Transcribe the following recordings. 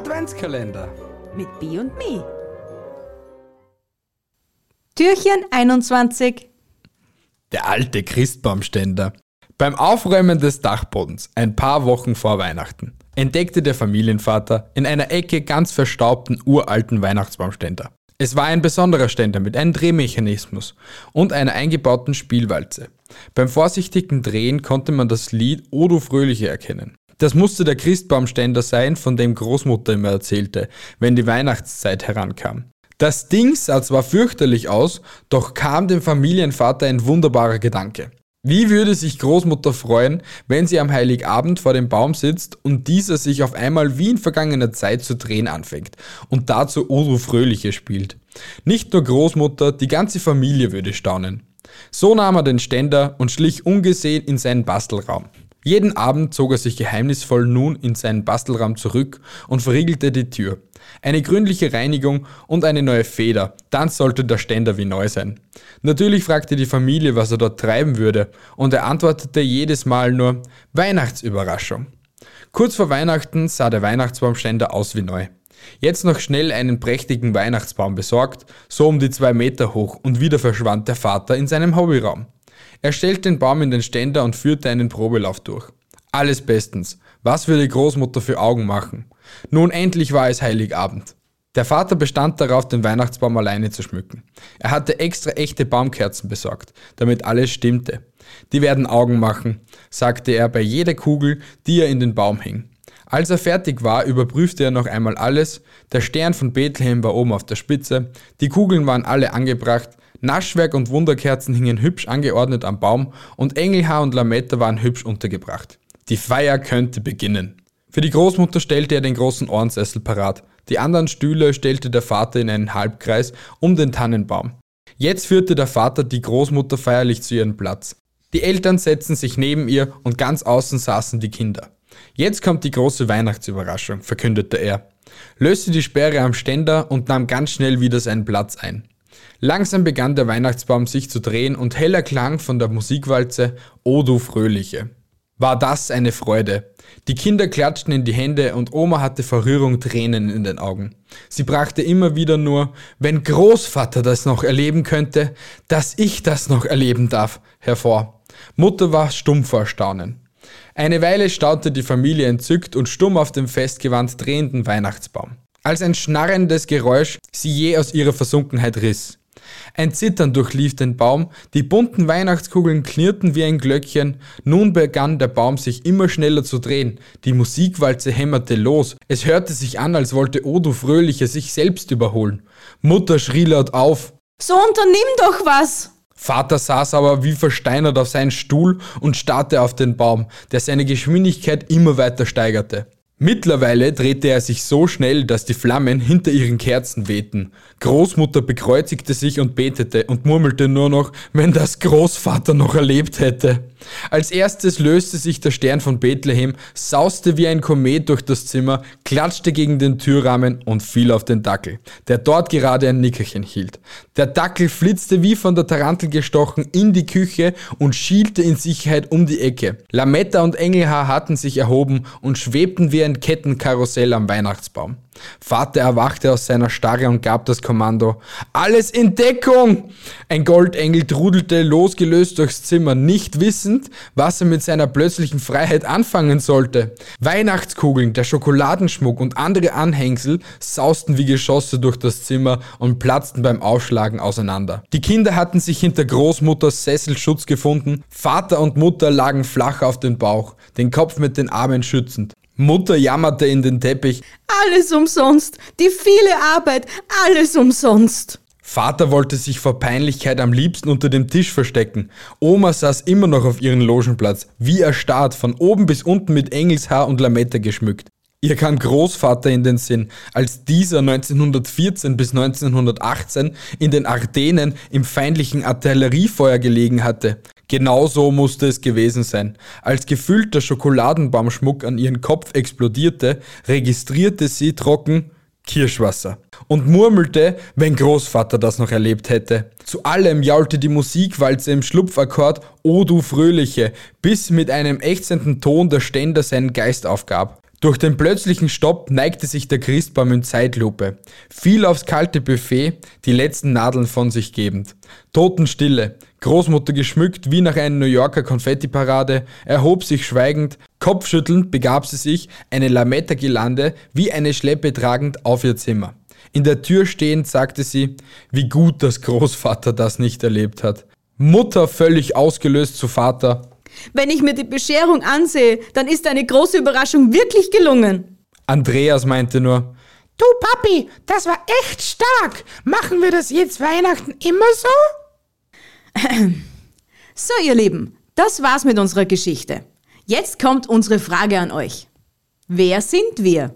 Adventskalender mit B und Me. Türchen 21. Der alte Christbaumständer. Beim Aufräumen des Dachbodens, ein paar Wochen vor Weihnachten, entdeckte der Familienvater in einer Ecke ganz verstaubten uralten Weihnachtsbaumständer. Es war ein besonderer Ständer mit einem Drehmechanismus und einer eingebauten Spielwalze. Beim vorsichtigen Drehen konnte man das Lied O du Fröhliche erkennen. Das musste der Christbaumständer sein, von dem Großmutter immer erzählte, wenn die Weihnachtszeit herankam. Das Ding sah zwar fürchterlich aus, doch kam dem Familienvater ein wunderbarer Gedanke. Wie würde sich Großmutter freuen, wenn sie am Heiligabend vor dem Baum sitzt und dieser sich auf einmal wie in vergangener Zeit zu drehen anfängt und dazu Odo Fröhliche spielt. Nicht nur Großmutter, die ganze Familie würde staunen. So nahm er den Ständer und schlich ungesehen in seinen Bastelraum. Jeden Abend zog er sich geheimnisvoll nun in seinen Bastelraum zurück und verriegelte die Tür. Eine gründliche Reinigung und eine neue Feder, dann sollte der Ständer wie neu sein. Natürlich fragte die Familie, was er dort treiben würde, und er antwortete jedes Mal nur Weihnachtsüberraschung. Kurz vor Weihnachten sah der Weihnachtsbaumständer aus wie neu. Jetzt noch schnell einen prächtigen Weihnachtsbaum besorgt, so um die zwei Meter hoch, und wieder verschwand der Vater in seinem Hobbyraum. Er stellte den Baum in den Ständer und führte einen Probelauf durch. Alles bestens. Was würde Großmutter für Augen machen? Nun endlich war es Heiligabend. Der Vater bestand darauf, den Weihnachtsbaum alleine zu schmücken. Er hatte extra echte Baumkerzen besorgt, damit alles stimmte. Die werden Augen machen, sagte er bei jeder Kugel, die er in den Baum hing. Als er fertig war, überprüfte er noch einmal alles. Der Stern von Bethlehem war oben auf der Spitze, die Kugeln waren alle angebracht, Naschwerk und Wunderkerzen hingen hübsch angeordnet am Baum und Engelhaar und Lametta waren hübsch untergebracht. Die Feier könnte beginnen. Für die Großmutter stellte er den großen Ohrensessel parat. Die anderen Stühle stellte der Vater in einen Halbkreis um den Tannenbaum. Jetzt führte der Vater die Großmutter feierlich zu ihrem Platz. Die Eltern setzten sich neben ihr und ganz außen saßen die Kinder. Jetzt kommt die große Weihnachtsüberraschung, verkündete er, löste die Sperre am Ständer und nahm ganz schnell wieder seinen Platz ein. Langsam begann der Weihnachtsbaum sich zu drehen und heller Klang von der Musikwalze O du Fröhliche. War das eine Freude. Die Kinder klatschten in die Hände und Oma hatte vor Rührung Tränen in den Augen. Sie brachte immer wieder nur, wenn Großvater das noch erleben könnte, dass ich das noch erleben darf, hervor. Mutter war stumm vor Staunen. Eine Weile staunte die Familie entzückt und stumm auf dem festgewandt drehenden Weihnachtsbaum. Als ein schnarrendes Geräusch sie je aus ihrer Versunkenheit riss. Ein Zittern durchlief den Baum, die bunten Weihnachtskugeln klirrten wie ein Glöckchen, nun begann der Baum sich immer schneller zu drehen, die Musikwalze hämmerte los, es hörte sich an, als wollte Odo Fröhliche sich selbst überholen. Mutter schrie laut auf. So unternimm doch was! Vater saß aber wie versteinert auf seinen Stuhl und starrte auf den Baum, der seine Geschwindigkeit immer weiter steigerte. Mittlerweile drehte er sich so schnell, dass die Flammen hinter ihren Kerzen wehten. Großmutter bekreuzigte sich und betete und murmelte nur noch, wenn das Großvater noch erlebt hätte. Als erstes löste sich der Stern von Bethlehem, sauste wie ein Komet durch das Zimmer, klatschte gegen den Türrahmen und fiel auf den Dackel, der dort gerade ein Nickerchen hielt. Der Dackel flitzte wie von der Tarantel gestochen in die Küche und schielte in Sicherheit um die Ecke. Lametta und Engelhaar hatten sich erhoben und schwebten wie ein Kettenkarussell am Weihnachtsbaum. Vater erwachte aus seiner Starre und gab das Kommando. Alles in Deckung! Ein Goldengel trudelte losgelöst durchs Zimmer, nicht wissend, was er mit seiner plötzlichen Freiheit anfangen sollte. Weihnachtskugeln, der Schokoladenschmuck und andere Anhängsel sausten wie Geschosse durch das Zimmer und platzten beim Aufschlagen auseinander. Die Kinder hatten sich hinter Großmutters Sesselschutz gefunden, Vater und Mutter lagen flach auf den Bauch, den Kopf mit den Armen schützend. Mutter jammerte in den Teppich. Alles umsonst, die viele Arbeit, alles umsonst. Vater wollte sich vor Peinlichkeit am liebsten unter dem Tisch verstecken. Oma saß immer noch auf ihrem Logenplatz, wie erstarrt, von oben bis unten mit Engelshaar und Lametta geschmückt. Ihr kam Großvater in den Sinn, als dieser 1914 bis 1918 in den Ardenen im feindlichen Artilleriefeuer gelegen hatte. Genau so musste es gewesen sein. Als gefüllter Schokoladenbaumschmuck an ihren Kopf explodierte, registrierte sie trocken Kirschwasser und murmelte, wenn Großvater das noch erlebt hätte. Zu allem jaulte die Musikwalze im Schlupfakkord O du Fröhliche, bis mit einem ächzenden Ton der Ständer seinen Geist aufgab. Durch den plötzlichen Stopp neigte sich der Christbaum in Zeitlupe, fiel aufs kalte Buffet, die letzten Nadeln von sich gebend. Totenstille, Großmutter geschmückt wie nach einer New Yorker Konfettiparade, erhob sich schweigend, kopfschüttelnd begab sie sich, eine Lametta-Girlande wie eine Schleppe tragend, auf ihr Zimmer. In der Tür stehend sagte sie, wie gut, dass Großvater das nicht erlebt hat. Mutter völlig ausgelöst zu Vater, Wenn ich mir die Bescherung ansehe, dann ist eine große Überraschung wirklich gelungen. Andreas meinte nur, Du Papi, das war echt stark. Machen wir das jetzt Weihnachten immer so? So, ihr Lieben, das war's mit unserer Geschichte. Jetzt kommt unsere Frage an euch. Wer sind wir?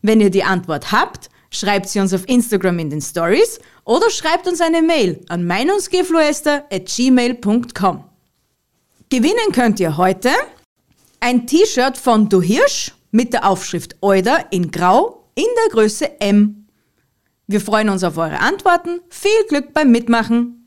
Wenn ihr die Antwort habt, schreibt sie uns auf Instagram in den Stories oder schreibt uns eine Mail an meinungsgefluester.gmail.com. Gewinnen könnt ihr heute ein T-Shirt von Du Hirsch mit der Aufschrift Euder in Grau in der Größe M. Wir freuen uns auf eure Antworten. Viel Glück beim Mitmachen.